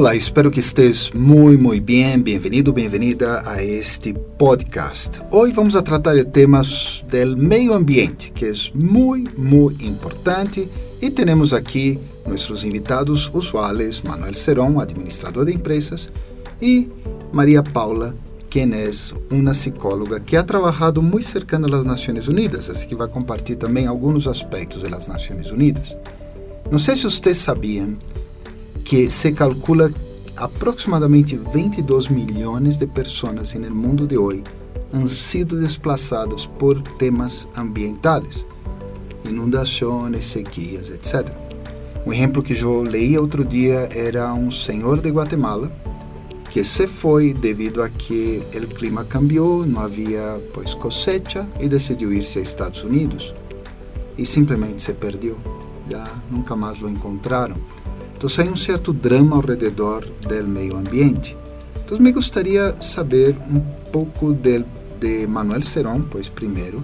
Olá, espero que estés muy muy bien. Bem-vindo, bem-vinda a este podcast. Hoy vamos a tratar de temas del meio ambiente, que es muy muy importante. E temos aqui nossos invitados usuais, Manuel Serón, administrador de empresas, e Maria Paula, quem é uma psicóloga que ha trabalhado muito cercana às Nações Unidas, assim que vai compartilhar também alguns aspectos das Nações Unidas. Não sei se vocês sabiam que se calcula aproximadamente 22 milhões de pessoas no mundo de hoje han sido desplazadas por temas ambientales, inundações, sequias, etc. Um exemplo que eu leí outro dia era um senhor de Guatemala que se foi devido a que o clima cambiou, não havia pois cosecha e decidiu ir-se a Estados Unidos e simplesmente se perdeu. Já nunca mais o encontraram. Então, hay um certo drama ao redor do meio ambiente. Então, me gostaria saber um pouco de, de Manuel Serón, pois primeiro,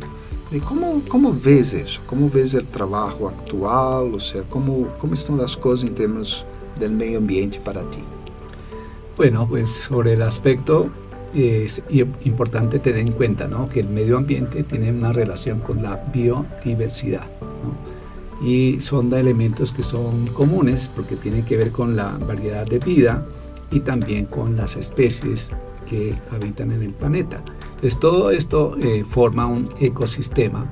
de como como vês isso, como vês o trabalho atual, ou seja, como como estão as coisas em termos do meio ambiente para ti. Bueno, pues sobre el aspecto es importante tener en cuenta ¿no? que el medio ambiente tiene una relación con la biodiversidad. ¿no? Y son elementos que son comunes porque tienen que ver con la variedad de vida y también con las especies que habitan en el planeta. Entonces todo esto eh, forma un ecosistema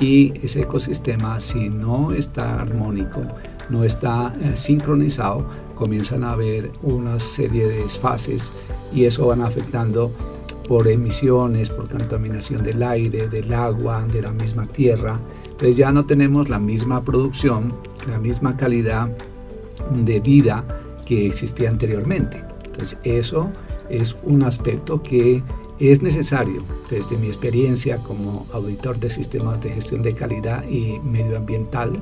y ese ecosistema si no está armónico, no está eh, sincronizado, comienzan a haber una serie de desfases y eso van afectando por emisiones, por contaminación del aire, del agua, de la misma tierra, entonces ya no tenemos la misma producción, la misma calidad de vida que existía anteriormente. Entonces eso es un aspecto que es necesario desde mi experiencia como auditor de sistemas de gestión de calidad y medioambiental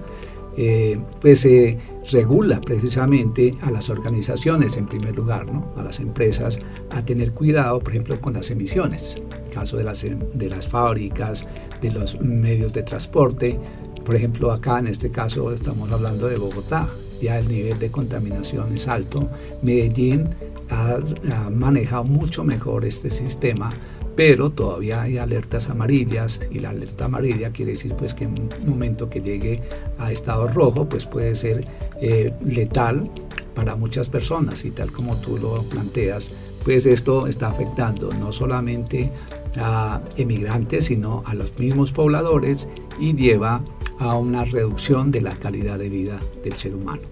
eh, pues se regula precisamente a las organizaciones en primer lugar, ¿no? a las empresas, a tener cuidado, por ejemplo, con las emisiones, en caso de las, de las fábricas, de los medios de transporte. Por ejemplo, acá en este caso estamos hablando de Bogotá, ya el nivel de contaminación es alto. Medellín ha, manejado mucho mejor este sistema pero todavía hay alertas amarillas y la alerta amarilla quiere decir pues que en un momento que llegue a estado rojo pues puede ser eh, letal para muchas personas y tal como tú lo planteas pues esto está afectando no solamente a emigrantes sino a los mismos pobladores y lleva a una reducción de la calidad de vida del ser humano.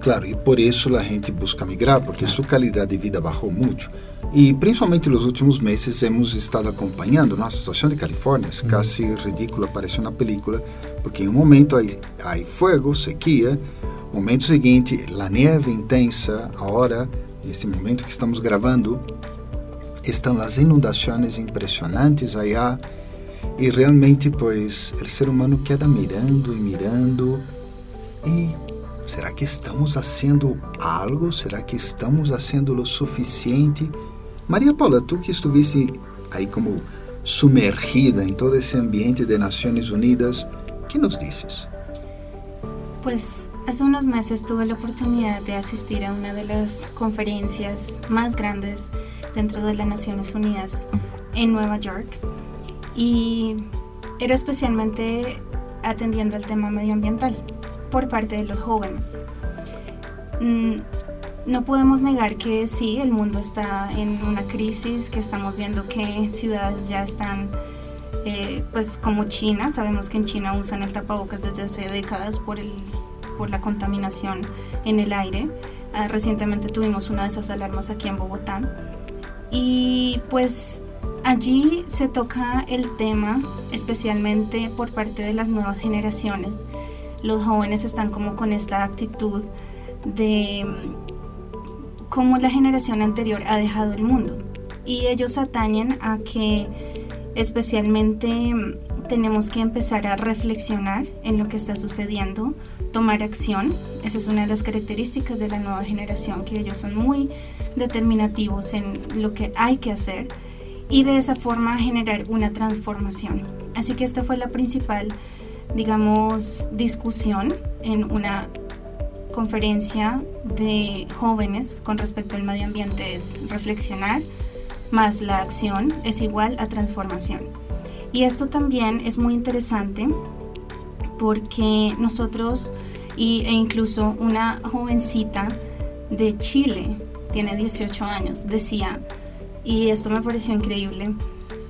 Claro, e por isso a gente busca migrar, porque sua qualidade de vida baixou muito. E principalmente nos últimos meses hemos estado acompanhando nossa situação de Califórnia, é quase ridícula, parece uma película, porque em um momento há fogo, sequia, momento seguinte, a neve intensa, agora, nesse momento que estamos gravando, estão as inundações impressionantes allá, e realmente, pois, o ser humano queda mirando e mirando, e Será que estamos fazendo algo? Será que estamos fazendo o suficiente? Maria Paula, tu que estuviste aí como sumergida em todo esse ambiente de Nações Unidas, ¿qué nos dices? Pues hace unos meses tuve la oportunidad de asistir a una de las conferencias más grandes dentro de Naciones Unidas en Nueva York y era especialmente atendiendo al tema medioambiental por parte de los jóvenes. Mm, no podemos negar que sí, el mundo está en una crisis, que estamos viendo que ciudades ya están, eh, pues como China, sabemos que en China usan el tapabocas desde hace décadas por, el, por la contaminación en el aire. Ah, recientemente tuvimos una de esas alarmas aquí en Bogotá. Y pues allí se toca el tema, especialmente por parte de las nuevas generaciones, los jóvenes están como con esta actitud de mm, cómo la generación anterior ha dejado el mundo. Y ellos atañen a que especialmente mm, tenemos que empezar a reflexionar en lo que está sucediendo, tomar acción. Esa es una de las características de la nueva generación, que ellos son muy determinativos en lo que hay que hacer y de esa forma generar una transformación. Así que esta fue la principal digamos, discusión en una conferencia de jóvenes con respecto al medio ambiente es reflexionar más la acción es igual a transformación. Y esto también es muy interesante porque nosotros y, e incluso una jovencita de Chile, tiene 18 años, decía, y esto me pareció increíble,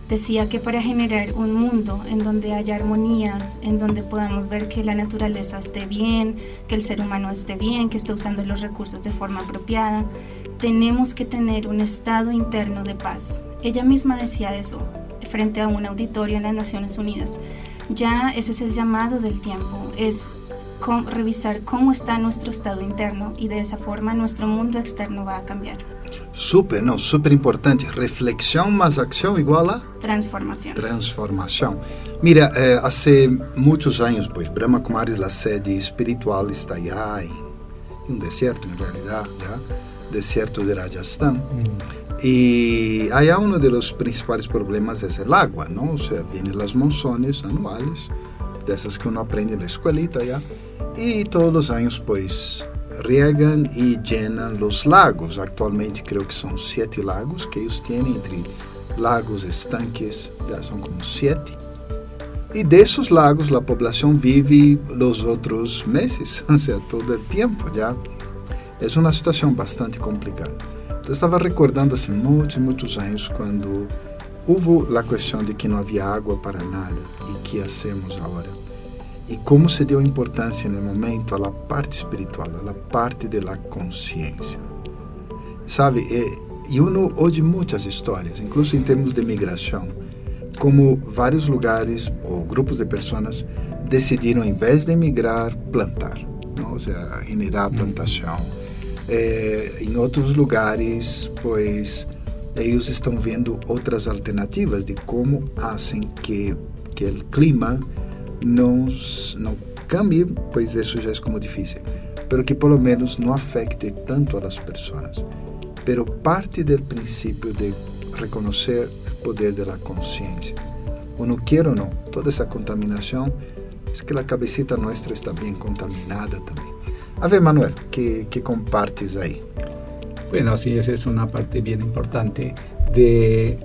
decía que para generar un mundo en donde haya armonía, en donde podamos ver que la naturaleza esté bien, que el ser humano esté bien, que esté usando los recursos de forma apropiada, tenemos que tener un estado interno de paz. Ella misma decía eso frente a un auditorio en las Naciones Unidas. Ya ese es el llamado del tiempo, es revisar cómo está nuestro estado interno y de esa forma nuestro mundo externo va a cambiar. Súper, no, súper importante. Reflexión más acción igual a transformación. Transformación. Mira, eh, hace muchos años, pues Brahma Kumaris, la sede espiritual, está allá en, un desierto, en realidad, ya, desierto de Rajasthan. Mm. Y allá uno de los principales problemas es el agua, ¿no? O sea, vienen las monzones anuales, de esas que uno aprende en la escuelita ya, y todos los años, pues, riegan y llenan los lagos. Actualmente creo que son siete lagos que ellos tienen entre lagos, estanques, ya son como siete. Y de esos lagos la población vive los otros meses, o sea, todo el tiempo ya. Es una situación bastante complicada. Yo estaba recordando hace muchos, muchos años cuando hubo la cuestión de que no había agua para nada y qué hacemos ahora e como se deu importância no momento à parte espiritual, à parte da consciência. Sabe, e, e uno ouve muitas histórias, incluso em termos de migração, como vários lugares ou grupos de pessoas decidiram, em vez de emigrar, plantar, não? ou seja, generar plantação. É, em outros lugares, pois, eles estão vendo outras alternativas de como fazem que, que o clima não, não cambie, pois isso já é como difícil, pero que pelo menos não afecte tanto a las pessoas. Pero parte do princípio de reconhecer o poder da consciência. Uno quiere ou não, toda essa contaminação é que a cabecita nossa está bem contaminada também. A ver, Manuel, que compartes aí? Bueno, sí, esa es una parte bien importante de,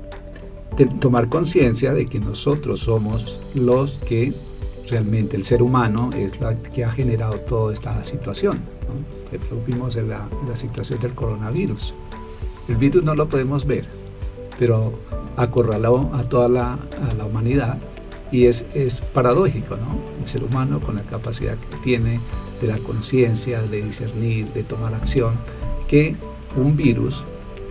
de tomar conciencia de que nosotros somos los que realmente el ser humano es la que ha generado toda esta situación. vimos en la, situación del coronavirus. El virus no lo podemos ver, pero acorraló a toda la, a la humanidad y es, es, paradójico, ¿no? El ser humano con la capacidad que tiene de la conciencia, de discernir, de tomar acción, que un virus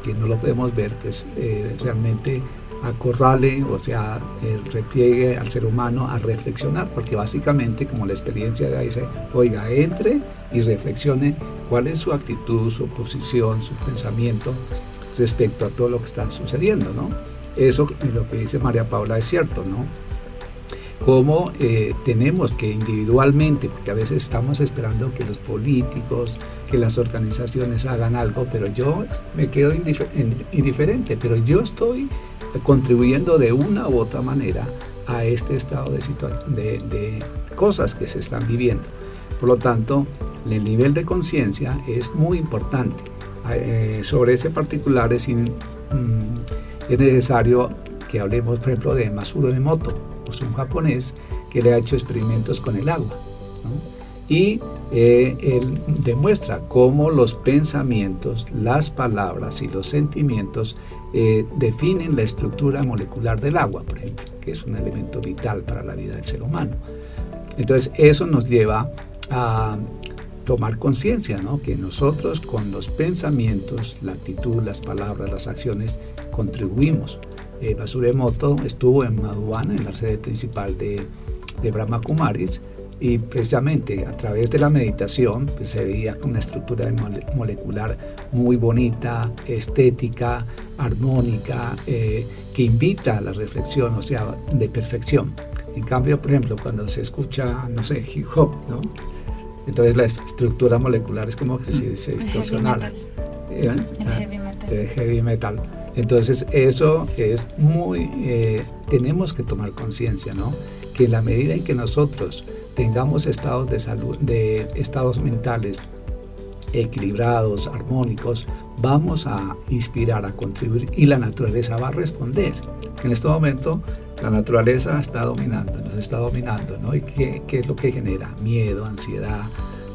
que no lo podemos ver, pues eh, realmente acorrale, o sea, eh, repliegue al ser humano a reflexionar, porque básicamente, como la experiencia dice, oiga, entre y reflexione cuál es su actitud, su posición, su pensamiento respecto a todo lo que está sucediendo, ¿no? Eso lo que dice María Paula es cierto, ¿no? Cómo eh, tenemos que individualmente, porque a veces estamos esperando que los políticos, que las organizaciones hagan algo, pero yo me quedo indiferente, pero yo estoy contribuyendo de una u otra manera a este estado de, de, de cosas que se están viviendo. Por lo tanto, el nivel de conciencia es muy importante. Eh, sobre ese particular es, mm, es, necesario que hablemos, por ejemplo, de Masuro Emoto, pues un japonés que le ha hecho experimentos con el agua. Y eh, él demuestra cómo los pensamientos, las palabras y los sentimientos eh, definen la estructura molecular del agua, por ejemplo, que es un elemento vital para la vida del ser humano. Entonces eso nos lleva a tomar conciencia, ¿no? que nosotros con los pensamientos, la actitud, las palabras, las acciones, contribuimos. Eh, Basuremoto estuvo en Madhuana, en la sede principal de, de Brahma Kumaris, y precisamente a través de la meditación pues, se veía una estructura molecular muy bonita, estética, armónica, eh, que invita a la reflexión, o sea, de perfección. En cambio, por ejemplo, cuando se escucha, no sé, hip hop, ¿no? Entonces la estructura molecular es como que se, se distorsionara. ¿Eh? El heavy metal. El heavy metal. Entonces eso es muy, eh, tenemos que tomar conciencia, ¿no? Que en la medida en que nosotros tengamos estados de salud, de estados mentales equilibrados, armónicos, vamos a inspirar, a contribuir y la naturaleza va a responder. En este momento la naturaleza está dominando, nos está dominando, ¿no? ¿Y qué, qué es lo que genera? Miedo, ansiedad,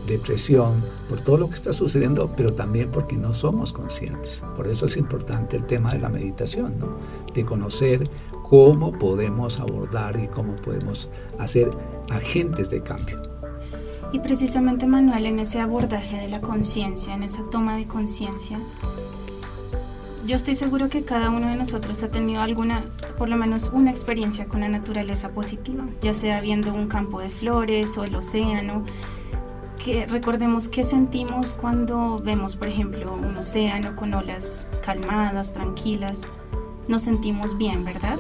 depresión, por todo lo que está sucediendo, pero también porque no somos conscientes. Por eso es importante el tema de la meditación, ¿no? de conocer cómo podemos abordar y cómo podemos hacer agentes de cambio. Y precisamente Manuel, en ese abordaje de la conciencia, en esa toma de conciencia, yo estoy seguro que cada uno de nosotros ha tenido alguna, por lo menos una experiencia con la naturaleza positiva, ya sea viendo un campo de flores o el océano, que recordemos qué sentimos cuando vemos, por ejemplo, un océano con olas calmadas, tranquilas. Nos sentimos bien, ¿verdad?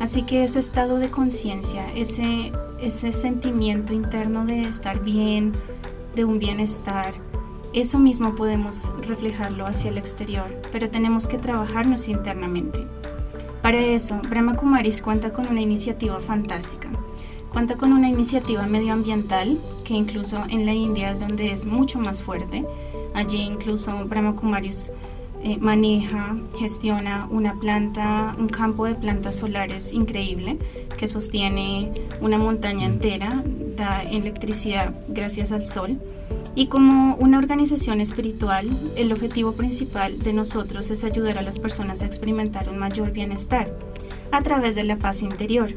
Así que ese estado de conciencia, ese, ese sentimiento interno de estar bien, de un bienestar, eso mismo podemos reflejarlo hacia el exterior, pero tenemos que trabajarnos internamente. Para eso, Brahma Kumaris cuenta con una iniciativa fantástica. Cuenta con una iniciativa medioambiental que incluso en la India es donde es mucho más fuerte. Allí incluso Brahma Kumaris eh, maneja, gestiona una planta, un campo de plantas solares increíble que sostiene una montaña entera, da electricidad gracias al sol. Y como una organización espiritual, el objetivo principal de nosotros es ayudar a las personas a experimentar un mayor bienestar a través de la paz interior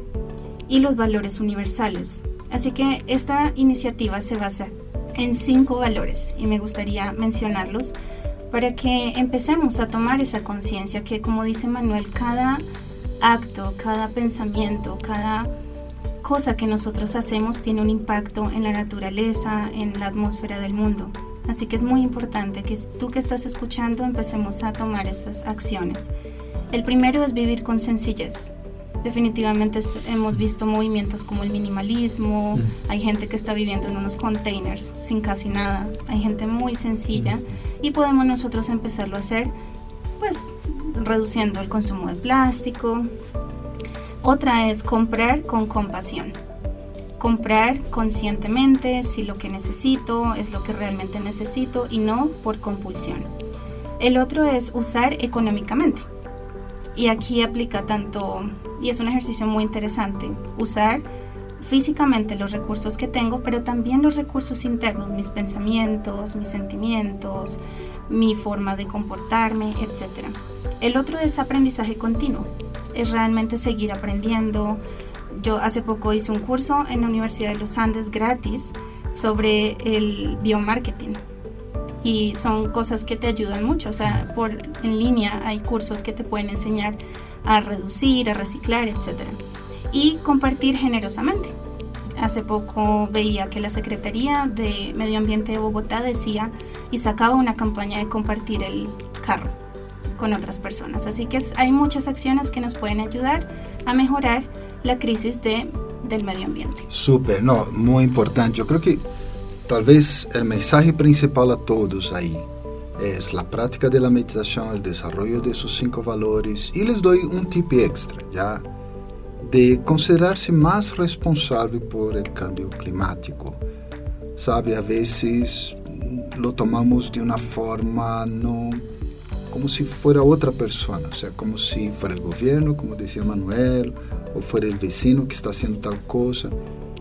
y los valores universales. Así que esta iniciativa se basa en cinco valores y me gustaría mencionarlos para que empecemos a tomar esa conciencia que, como dice Manuel, cada acto, cada pensamiento, cada cosa que nosotros hacemos tiene un impacto en la naturaleza, en la atmósfera del mundo. Así que es muy importante que tú que estás escuchando empecemos a tomar esas acciones. El primero es vivir con sencillez definitivamente hemos visto movimientos como el minimalismo, mm. hay gente que está viviendo en unos containers sin casi nada, hay gente muy sencilla mm. y podemos nosotros empezarlo a hacer pues reduciendo el consumo de plástico. Otra es comprar con compasión. Comprar conscientemente si lo que necesito es lo que realmente necesito y no por compulsión. El otro es usar económicamente y aquí aplica tanto, y es un ejercicio muy interesante, usar físicamente los recursos que tengo, pero también los recursos internos, mis pensamientos, mis sentimientos, mi forma de comportarme, etc. El otro es aprendizaje continuo, es realmente seguir aprendiendo. Yo hace poco hice un curso en la Universidad de los Andes gratis sobre el biomarketing y son cosas que te ayudan mucho. O sea, por en línea hay cursos que te pueden enseñar a reducir, a reciclar, etc. Y compartir generosamente. Hace poco veía que la Secretaría de Medio Ambiente de Bogotá decía y sacaba una campaña de compartir el carro con otras personas. Así que hay muchas acciones que nos pueden ayudar a mejorar la crisis de, del medio ambiente. Súper, no, muy importante. Yo creo que Talvez o mensaje principal a todos aí é a prática da meditação, o desenvolvimento de seus cinco valores e les dou um tip extra, já de considerar-se mais responsável por el cambio climático. Sabe, a vezes lo tomamos de uma forma no como se fuera outra pessoa, ou seja, como se fuera o governo, como dizia Manuel, ou fuera o vecino que está haciendo tal coisa,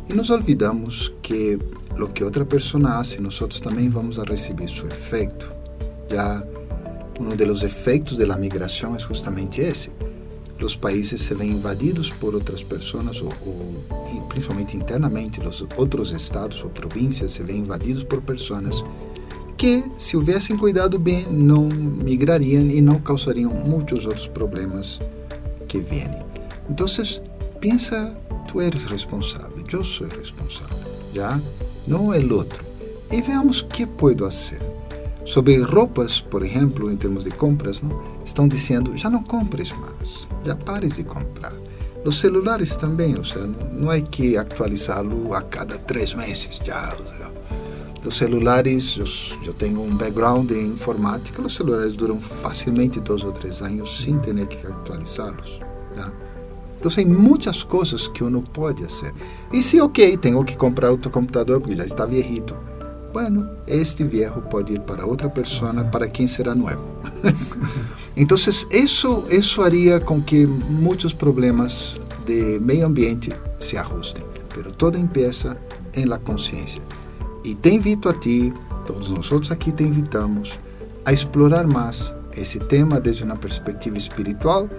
e nos olvidamos que lo que outra pessoa hace, nós também vamos a receber seu efeito. Já um dos efeitos da migração é justamente esse. Os países se veem invadidos por outras pessoas, ou principalmente internamente, os outros estados ou províncias se veem invadidos por pessoas que, se houvessem cuidado bem, não migrariam e não causariam muitos outros problemas que vêm. Então, pensa, tu eres responsável, eu sou responsável, já? não é outro. E veamos o que posso fazer. Sobre roupas, por exemplo, em termos de compras, não? estão dizendo já não compres mais, já pares de comprar. Os celulares também, ou seja, não é que atualizá-lo a cada três meses, já. Os celulares, eu, eu, tenho um background em informática, os celulares duram facilmente dois ou três anos sem ter que atualizá-los. Então, tem muitas coisas que uno pode fazer. E se, ok, tenho que comprar outro computador porque já está viejito, bueno, este viejo puede ir para otra persona para quien será nuevo. Entonces, eso, eso haría con que muchos problemas de medio ambiente se ajusten. Pero todo empieza en la conciencia. Y te invito a ti, todos nosotros aquí te invitamos a explorar más esse tema desde uma perspectiva espiritual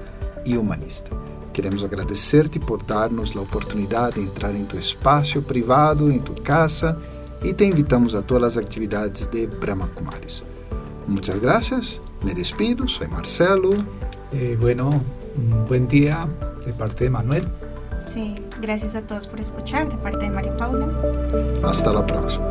e humanista. Queremos agradecer-te por dar-nos a oportunidade de entrar em tu espaço privado, em tu casa e te invitamos a todas as atividades de Brahma Kumaris. Muchas gracias, me despido, soy Marcelo. Eh, bueno, un buen día de parte de Manuel. Sí, gracias a todos por escuchar de parte de María Paula. Hasta la próxima.